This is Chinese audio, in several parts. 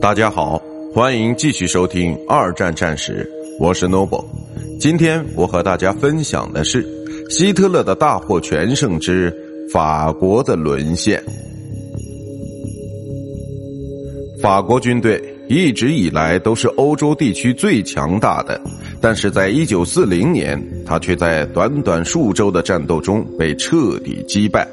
大家好，欢迎继续收听二战战史，我是 Noble。今天我和大家分享的是希特勒的大获全胜之法国的沦陷。法国军队一直以来都是欧洲地区最强大的，但是在一九四零年，他却在短短数周的战斗中被彻底击败。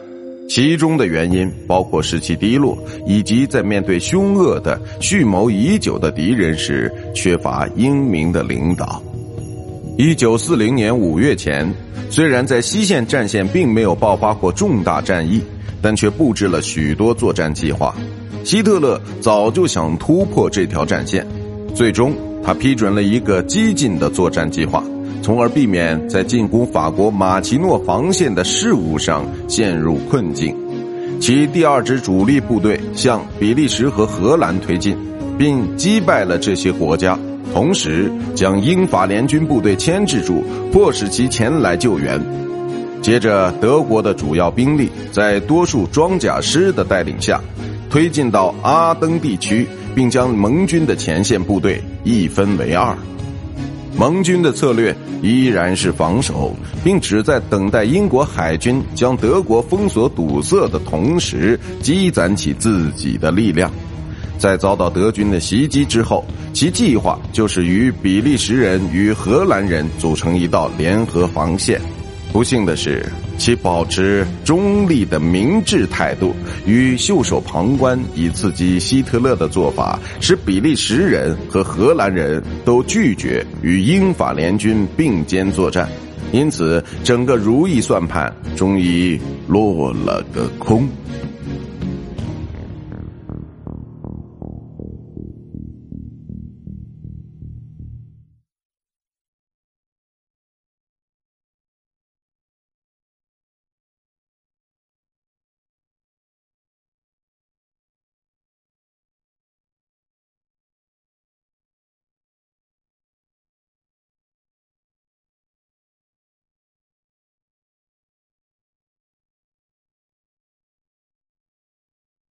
其中的原因包括士气低落，以及在面对凶恶的蓄谋已久的敌人时缺乏英明的领导。一九四零年五月前，虽然在西线战线并没有爆发过重大战役，但却布置了许多作战计划。希特勒早就想突破这条战线，最终他批准了一个激进的作战计划。从而避免在进攻法国马奇诺防线的事务上陷入困境。其第二支主力部队向比利时和荷兰推进，并击败了这些国家，同时将英法联军部队牵制住，迫使其前来救援。接着，德国的主要兵力在多数装甲师的带领下，推进到阿登地区，并将盟军的前线部队一分为二。盟军的策略依然是防守，并只在等待英国海军将德国封锁堵塞的同时，积攒起自己的力量。在遭到德军的袭击之后，其计划就是与比利时人与荷兰人组成一道联合防线。不幸的是。其保持中立的明智态度与袖手旁观以刺激希特勒的做法，使比利时人和荷兰人都拒绝与英法联军并肩作战，因此整个如意算盘终于落了个空。